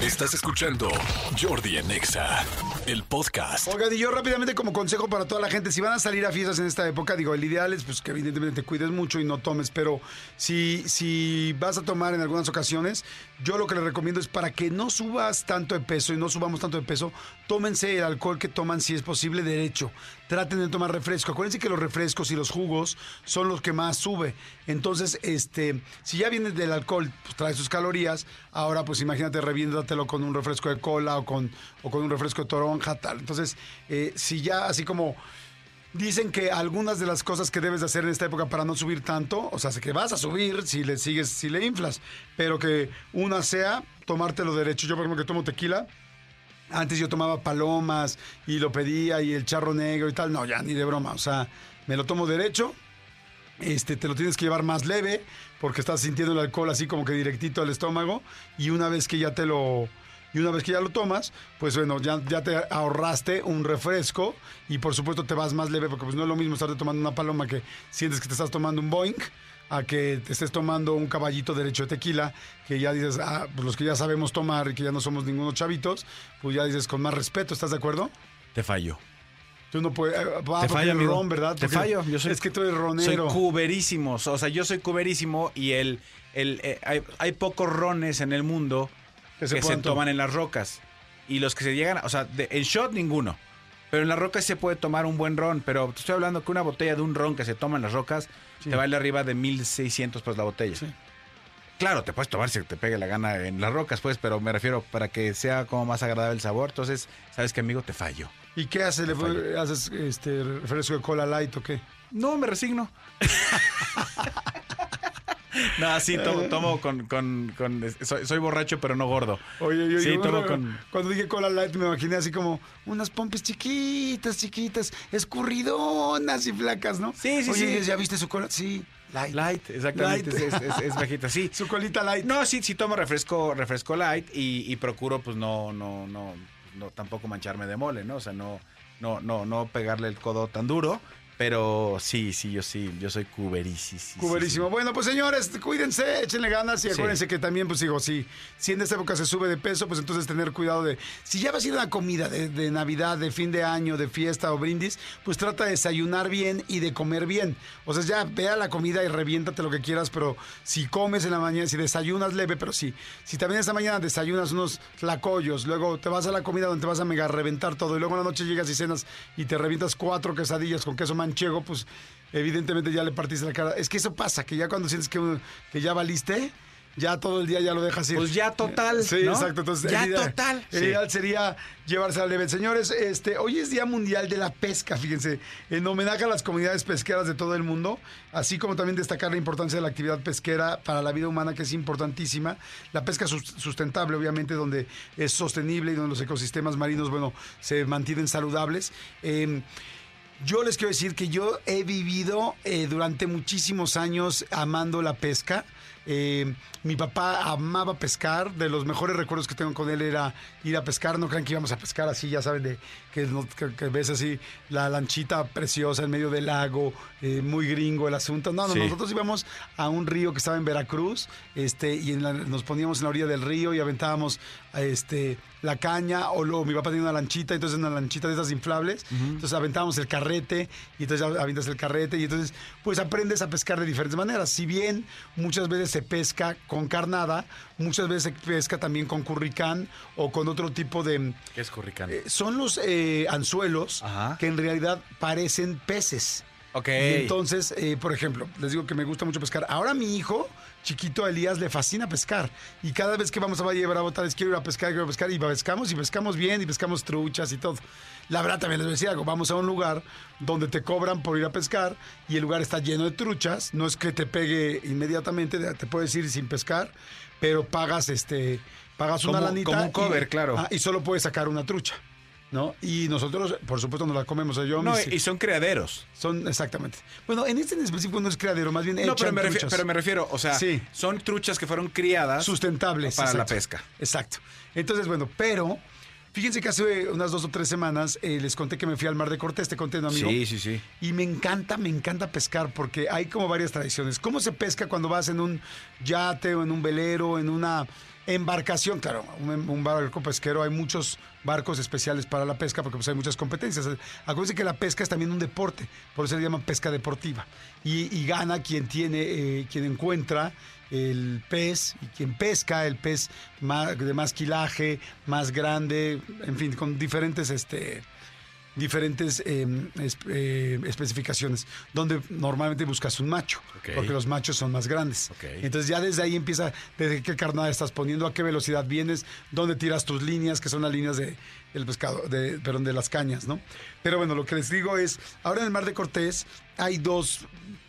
Estás escuchando Jordi en Exa, el podcast. Oigan, y yo rápidamente como consejo para toda la gente, si van a salir a fiestas en esta época, digo, el ideal es pues que evidentemente te cuides mucho y no tomes, pero si, si vas a tomar en algunas ocasiones, yo lo que les recomiendo es para que no subas tanto de peso y no subamos tanto de peso, tómense el alcohol que toman si es posible derecho. Traten de tomar refresco. Acuérdense que los refrescos y los jugos son los que más sube. Entonces, este, si ya vienes del alcohol, pues trae sus calorías, ahora pues imagínate reviéndatelo con un refresco de cola o con, o con un refresco de toronja, tal. Entonces, eh, si ya así como Dicen que algunas de las cosas que debes de hacer en esta época para no subir tanto, o sea, que vas a subir si le sigues, si le inflas, pero que una sea tomártelo derecho. Yo, por ejemplo, que tomo tequila, antes yo tomaba palomas y lo pedía y el charro negro y tal. No, ya ni de broma. O sea, me lo tomo derecho. Este, te lo tienes que llevar más leve porque estás sintiendo el alcohol así como que directito al estómago. Y una vez que ya te lo, y una vez que ya lo tomas, pues bueno, ya, ya te ahorraste un refresco y por supuesto te vas más leve porque pues no es lo mismo estarte tomando una paloma que sientes que te estás tomando un Boeing a que te estés tomando un caballito derecho de tequila, que ya dices, ah, pues los que ya sabemos tomar y que ya no somos ningunos chavitos, pues ya dices con más respeto, ¿estás de acuerdo? Te fallo. Tú no puedes. ah, Te fallo, amigo. ron, ¿verdad? Te Porque fallo. Yo soy, es que tú eres soy ronero. cuberísimo. O sea, yo soy cuberísimo y el, el, eh, hay, hay pocos rones en el mundo Que que se toman en las rocas. Y los que se llegan, o sea, de- en shot ninguno. Pero en las rocas se puede tomar un buen ron. Pero te estoy hablando que una botella de un ron que se toma en las rocas Sí. te vale arriba de 1600 pues la botella. Sí. Claro, te puedes tomar si te pegue la gana en las rocas, pues, pero me refiero para que sea como más agradable el sabor. Entonces, ¿sabes qué, amigo? Te fallo. ¿Y qué haces? ¿Le fallo. haces este refresco de cola light o qué? No, me resigno. no, sí, tomo, tomo con, con, con- soy, soy borracho, pero no gordo. Oye, yo Sí, yo- tomo con- cuando dije cola light me imaginé así como unas pompis chiquitas, chiquitas, escurridonas y flacas, ¿no? Sí, sí, Oye, sí. ¿ya viste su cola? Sí, light. Light, exactamente. Light. Es, es- es bajita, sí. Su colita light. No, sí, sí tomo refresco, refresco light y, y procuro, pues, no, no, no, no, tampoco mancharme de mole, ¿no? O sea, no, no, no, no pegarle el codo tan duro. Pero sí, sí, yo sí, yo soy cuberisis. Cuberísimo. Bueno, pues señores, cuídense, échenle ganas y acuérdense que también, pues digo, si, si en esta época se sube de peso, pues entonces tener cuidado de. Si ya vas a ir a una comida de, de Navidad, de fin de año, de fiesta o brindis, pues trata de desayunar bien y de comer bien. O sea, ya ve a la comida y reviéntate lo que quieras, pero si comes en la mañana, si desayunas leve, pero sí. Si también esta mañana desayunas unos tlacoyos, luego te vas a la comida donde te vas a mega reventar todo, y luego en la noche llegas y cenas y te revientas cuatro quesadillas con queso manchego, pues evidentemente ya le partiste la cara. Es que eso pasa, que ya cuando sientes que, que ya valiste, ya todo el día ya lo dejas ir. Pues ya total, Sí, ¿no? exacto. Entonces, Ya el ideal- total. El Sí. ideal sería llevarse a leve. Señores, este, hoy es Día Mundial de la Pesca, fíjense, en homenaje a las comunidades pesqueras de todo el mundo, así como también destacar la importancia de la actividad pesquera para la vida humana, que es importantísima. La pesca sus- sustentable, obviamente, donde es sostenible y donde los ecosistemas marinos, bueno, se mantienen saludables. Eh, yo les quiero decir que yo he vivido eh, durante muchísimos años amando la pesca. Eh, mi papá amaba pescar. De los mejores recuerdos que tengo con él era ir a pescar. No crean que íbamos a pescar así, ya saben, de que, no- que- que ves así la lanchita preciosa en medio del lago, eh, muy gringo el asunto. No, no, Sí. nosotros íbamos a un río que estaba en Veracruz este, y en la- nos poníamos en la orilla del río y aventábamos este, la caña. O luego mi papá tenía una lanchita, entonces una lanchita de esas inflables. Entonces aventábamos el carrete y entonces avientas el carrete y entonces pues aprendes a pescar de diferentes maneras. Si bien muchas veces se pesca con carnada, muchas veces se pesca también con curricán o con otro tipo de... ¿Qué es curricán? eh, son los eh, anzuelos Ajá. que en realidad parecen peces. ok. Y entonces, eh, por ejemplo, les digo que me gusta mucho pescar. Ahora mi hijo, chiquito Elías, le fascina pescar. Y cada vez que vamos a Valle de Bravo, tal vez quiero ir a pescar, quiero ir a pescar. Y pescamos y pescamos bien y pescamos truchas y todo. La verdad también les a algo. Vamos a un lugar donde te cobran por ir a pescar y el lugar está lleno de truchas. No es que te pegue inmediatamente, te puedes ir sin pescar, pero pagas este... Pagas una Como- lanita. como un cover, y- claro. Ah, y solo puedes sacar una trucha. ¿No? Y nosotros, por supuesto, nos la comemos. O sea, yo No, mis- y son criaderos. son exactamente. Bueno, en este en específico no es criadero, más bien No, pero me, refiero, pero me refiero, o sea, Sí. son truchas que fueron criadas sustentables para la pesca. Exacto. Entonces, bueno, pero fíjense que hace unas dos o tres semanas eh, les conté que me fui al Mar de Cortés, te conté, ¿no, amigo? Sí, sí, sí. Y me encanta, me encanta pescar porque hay como varias tradiciones. ¿Cómo se pesca cuando vas en un yate o en un velero, en una Embarcación, claro, un, un barco pesquero, hay muchos barcos especiales para la pesca porque pues hay muchas competencias. Acuérdense que la pesca es también un deporte, por eso se llama pesca deportiva. Y, gana quien tiene, eh, quien encuentra el pez y quien pesca el pez de más quilaje, más grande, en fin, con diferentes este, diferentes eh, es- eh, especificaciones, donde normalmente buscas un macho, porque los machos son más grandes. Ok. Entonces ya desde ahí empieza, desde qué carnada estás poniendo, a qué velocidad vienes, dónde tiras tus líneas, que son las líneas de el pescado, de, perdón, de las cañas, ¿no? Pero bueno, lo que les digo es, ahora en el Mar de Cortés hay dos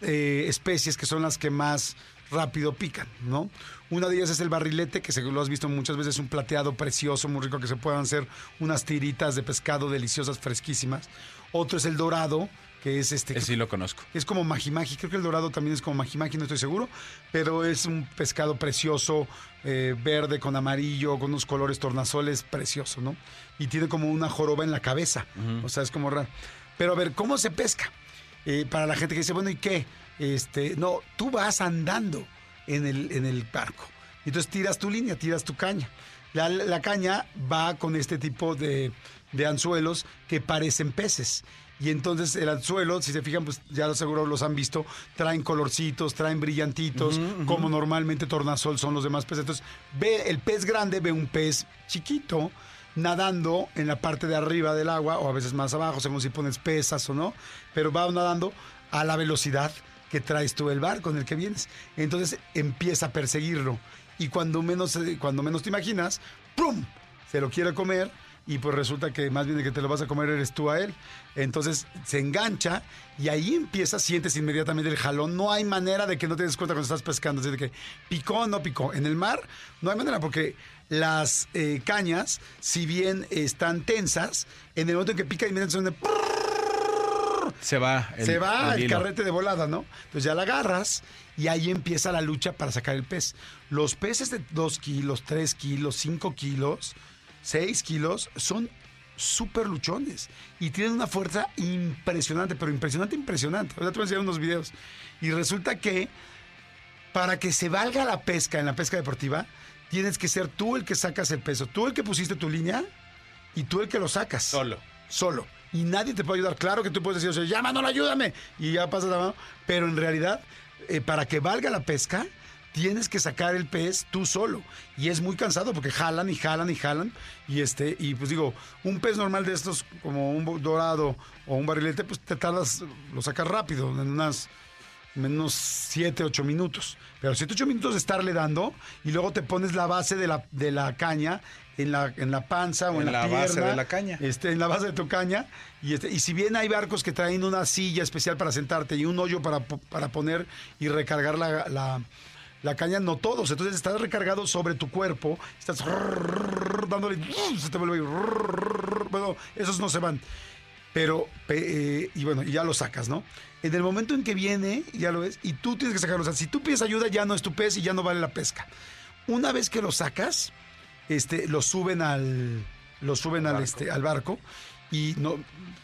eh, especies que son las que más rápido pican, ¿no? Una de ellas es el barrilete, que según lo has visto muchas veces, un plateado precioso, muy rico, que se puedan hacer unas tiritas de pescado deliciosas, fresquísimas. Otro es el dorado, que es este... Sí lo conozco. Es como magimagi, creo que el dorado también es como magimagi, no estoy seguro, pero es un pescado precioso, eh, verde con amarillo, con unos colores tornasoles, precioso, ¿no? Y tiene como una joroba en la cabeza, o sea, es como raro. Pero a ver, ¿cómo se pesca? Eh, para la gente que dice, bueno, ¿y qué? Este, no, tú vas andando en el, en el barco. Entonces tiras tu línea, tiras tu caña. La, la caña va con este tipo de, de anzuelos que parecen peces. Y entonces el anzuelo, si se fijan, pues ya seguro los han visto, traen colorcitos, traen brillantitos, como normalmente tornasol son los demás peces. Entonces, ve el pez grande, ve un pez chiquito nadando en la parte de arriba del agua, o a veces más abajo, según si pones pesas o no, pero va nadando a la velocidad que traes tú el barco en el que vienes. Entonces empieza a perseguirlo. Y cuando menos, eh, cuando menos te imaginas, ¡pum! Se lo quiere comer y pues resulta que más bien de que te lo vas a comer eres tú a él. Entonces se engancha y ahí empieza, sientes inmediatamente el jalón. No hay manera de que no te des cuenta cuando estás pescando. Así de que picó o no picó. En el mar no hay manera porque las eh, cañas, si bien están tensas, en el momento en que pica inmediatamente son de... Se va el, se va el, hilo. carrete de volada, ¿no? Entonces ya la agarras y ahí empieza la lucha para sacar el pez. Los peces de 2 kilos, 3 kilos, 5 kilos, 6 kilos son súper luchones y tienen una fuerza impresionante, pero impresionante, impresionante. Ahora te voy a enseñar unos videos. Y resulta que para que se valga la pesca en la pesca deportiva, tienes que ser tú el que sacas el peso, tú el que pusiste tu línea y tú el que lo sacas. Solo. Solo. Y nadie te puede ayudar. Claro que tú puedes decir, o sea, ya, Manolo, ayúdame. Y ya pasas la mano. Pero en realidad, eh, para que valga la pesca, tienes que sacar el pez tú solo. Y es muy cansado porque jalan y jalan y jalan. Y este, y pues digo, un pez normal de estos, como un dorado o un barrilete, pues te tardas, lo sacas rápido, en unas menos 7, 8 minutos. Pero 7, 8 minutos de estarle dando y luego te pones la base de la, de la caña en la, en la panza o en, En la, la base de la caña. Este, en la base de tu caña. Y, este, y si bien hay barcos que traen una silla especial para sentarte y un hoyo para, para poner y recargar la, la- la caña, no todos. Entonces estás recargado sobre tu cuerpo, estás dándole, se te vuelve. Bueno, esos no se van. Pero, pe- eh, y bueno, y ya lo sacas, ¿no? En el momento en que viene, ya lo ves, y tú tienes que sacarlo. O sea, si tú pides ayuda, ya no es tu pez y ya no vale la pesca. Una vez que lo sacas, este, lo suben al, lo suben al, este, al barco y no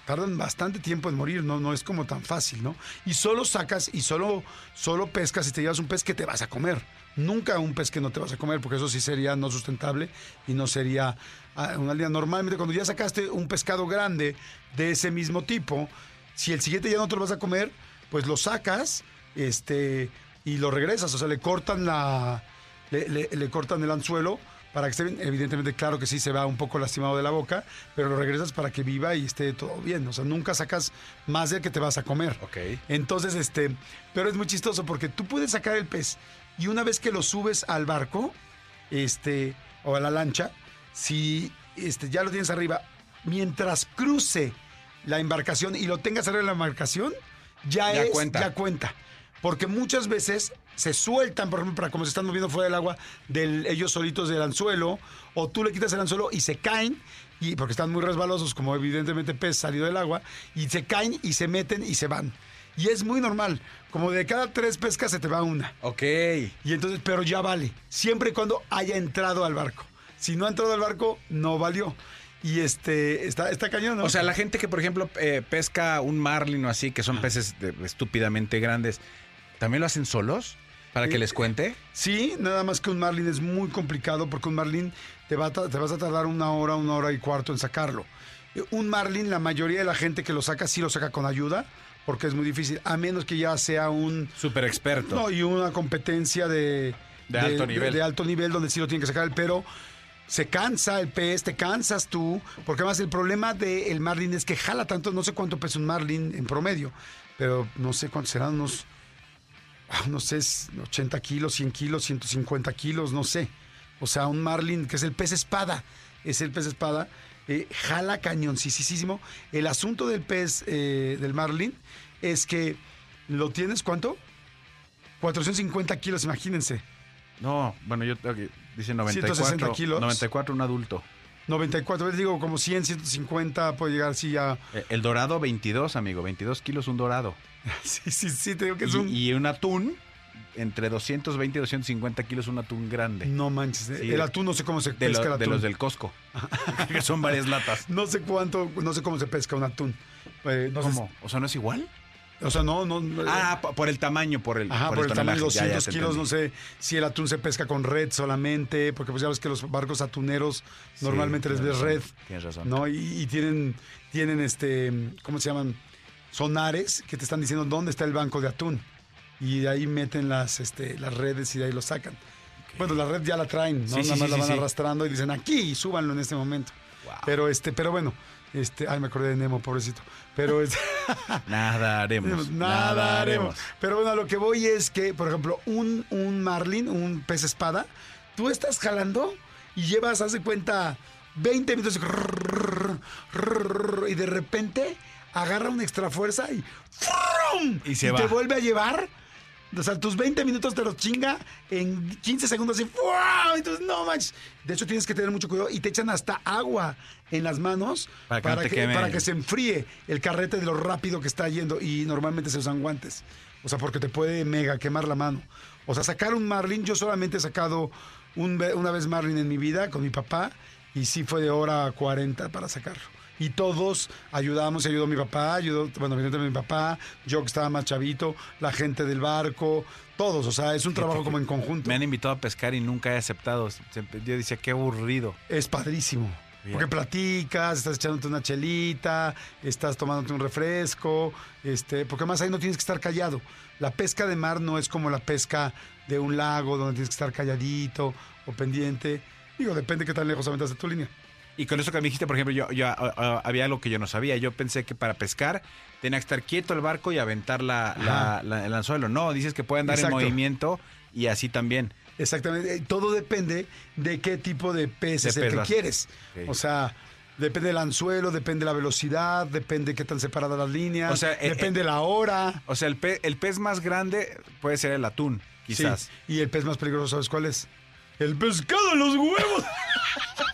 tardan bastante tiempo en morir, no, no es como tan fácil, ¿no? Y solo sacas y solo, solo pescas y te llevas un pez que te vas a comer. Nunca un pez que no te vas a comer, porque eso sí sería no sustentable y no sería ah, una línea. Normalmente cuando ya sacaste un pescado grande de ese mismo tipo, si el siguiente ya no te lo vas a comer, pues lo sacas, este, y lo regresas. O sea, le cortan la, le, cortan el anzuelo para que esté bien. Evidentemente, claro que sí se va un poco lastimado de la boca, pero lo regresas para que viva y esté todo bien. O sea, nunca sacas más del que te vas a comer. Ok. Entonces, este, pero es muy chistoso porque tú puedes sacar el pez y una vez que lo subes al barco, este, o a la lancha, si este, ya lo tienes arriba, mientras cruce la embarcación y lo tengas arriba de la embarcación, ya, Ya es, cuenta. ya cuenta. Porque muchas veces se sueltan, por ejemplo, para como se están moviendo fuera del agua, del, ellos solitos del anzuelo, o tú le quitas el anzuelo y se caen, y porque están muy resbalosos, como evidentemente pez salido del agua, y se caen y se meten y se van. Y es muy normal, como de cada tres pescas se te va una. Ok. Y entonces, pero ya vale, siempre y cuando haya entrado al barco. Si no ha entrado al barco, no valió. Y este, está, está cañón, ¿no? O sea, la gente que, por ejemplo, eh, pesca un marlin o así, que son peces de- estúpidamente grandes, ¿también lo hacen solos? ¿Para que Eh, les cuente? Sí, nada más que un marlin es muy complicado porque un marlin te, va te vas a tardar una hora, una hora y cuarto en sacarlo. Eh, Un marlin, la mayoría de la gente que lo saca sí lo saca con ayuda porque es muy difícil, a menos que ya sea un... Súper experto. No, y una competencia de, De alto nivel. De, alto nivel donde sí lo tiene que sacar, pero se cansa el pez, te cansas tú, porque además el problema del marlin es que jala tanto, no sé cuánto pesa un marlin en promedio, pero no sé cuántos serán unos, no sé, 80 kilos, 100 kilos, 150 kilos, no sé. O sea, un marlin, que es el pez espada, es el pez espada, eh, jala cañoncísimo. El asunto del pez, eh, del marlin, es que lo tienes, ¿cuánto? 450 kilos, imagínense. No, bueno, yo tengo que- dice 94. 160 kilos. 94 un adulto. 94, les digo, como 100, 150, puede llegar así ya. Eh, El dorado 22, amigo, 22 kilos un dorado. Sí, sí, sí, te digo que es y, un... y un atún, entre 220 y 250 kilos un atún grande. No manches, Sí, el de- atún no sé cómo se de, pesca lo- el de atún. los del Costco. que son varias latas. No sé cuánto, no sé cómo se pesca un atún. Eh, no sé- ¿Cómo? O sea, ¿no es igual? O sea, no, no. Ah, po- por el tamaño, por el Ajá, por, el, tamaño, tonelaje. Ya, ya 200 te kilos, no sé si el atún se pesca con red solamente, porque pues ya ves que los barcos atuneros Sí, normalmente les ves red, Tienes razón. ¿no? Y, y tienen, tienen este, ¿cómo se llaman? Sonares que te están diciendo dónde está el banco de atún. Y de ahí meten las, este, las redes y de ahí lo sacan. Bueno, la red ya la traen, ¿no? Sí, Nada más sí, la van arrastrando y dicen aquí, súbanlo en este momento. Wow. Pero este, pero bueno, este, ay, me acordé de Nemo, pobrecito. Pero es Nada haremos. Nada haremos. Pero bueno, lo que voy es que, por ejemplo, un, un marlin, un pez espada, tú estás jalando y llevas, haz de cuenta, 20 minutos y de repente agarra una extra fuerza y ¡frum! Y se va. te vuelve a llevar. O sea, tus 20 minutos te los chinga en 15 segundos y ¡fum! Entonces, no manches. De hecho, tienes que tener mucho cuidado y te echan hasta agua en las manos Para que no te que, queme para el- que se enfríe el carrete de lo rápido que está yendo y normalmente se usan guantes. O sea, porque te puede mega quemar la mano. O sea, sacar un marlin, yo solamente he sacado un una vez marlin en mi vida con mi papá y sí fue de hora 40 para sacarlo. Y todos ayudamos, ayudó mi papá, ayudó, bueno, evidentemente mi papá, yo que estaba más chavito, la gente del barco, todos, o sea, es un trabajo como en conjunto. Me han invitado a pescar y nunca he aceptado. Yo decía, qué aburrido. Es padrísimo. Bien. Porque platicas, estás echándote una chelita, estás tomándote un refresco, este, porque más ahí no tienes que estar callado. La pesca de mar no es como la pesca de un lago donde tienes que estar calladito o pendiente. Digo, depende qué tan lejos aventas de tu línea. Y con eso que me dijiste, por ejemplo, yo, yo, ah, ah, había algo que yo no sabía. Yo pensé que para pescar tenía que estar quieto el barco y aventar la, la- Ajá. la- el anzuelo. No, dices que puede andar Exacto. en movimiento y así también. Exactamente. Eh, Todo depende de qué tipo de pez De es el pez que vas- quieres. O sea, depende del anzuelo, depende la velocidad, depende qué tan separadas las líneas, O sea, eh, depende la hora. O sea, el, pe- el pez más grande puede ser el atún, quizás. Sí, Y el pez más peligroso, ¿sabes cuál es? El pescado en los huevos.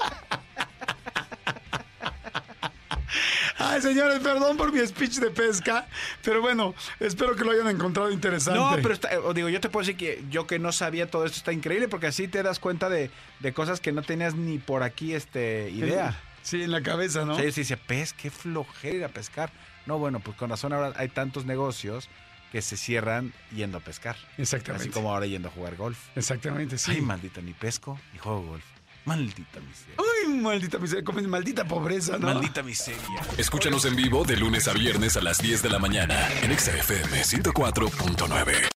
Ay, señores, perdón por mi speech de pesca, pero bueno, espero que lo hayan encontrado interesante. No, pero está- digo, yo te puedo decir que yo que no sabía todo esto está increíble porque así te das cuenta de, de cosas que no tenías ni por aquí este idea. Sí, en la cabeza, ¿no? O sea, yo sí decía, pez, qué flojera ir a pescar. No, bueno, pues con razón ahora hay tantos negocios que se cierran yendo a pescar. Exactamente. Así como ahora yendo a jugar golf. Exactamente, sí. Ay, maldita, ni pesco ni juego golf. Maldita miseria. Ay, maldita miseria, como maldita pobreza, ¿no? Maldita miseria. Escúchanos en vivo de lunes a viernes a las 10 de la mañana en Exa FM 104.9.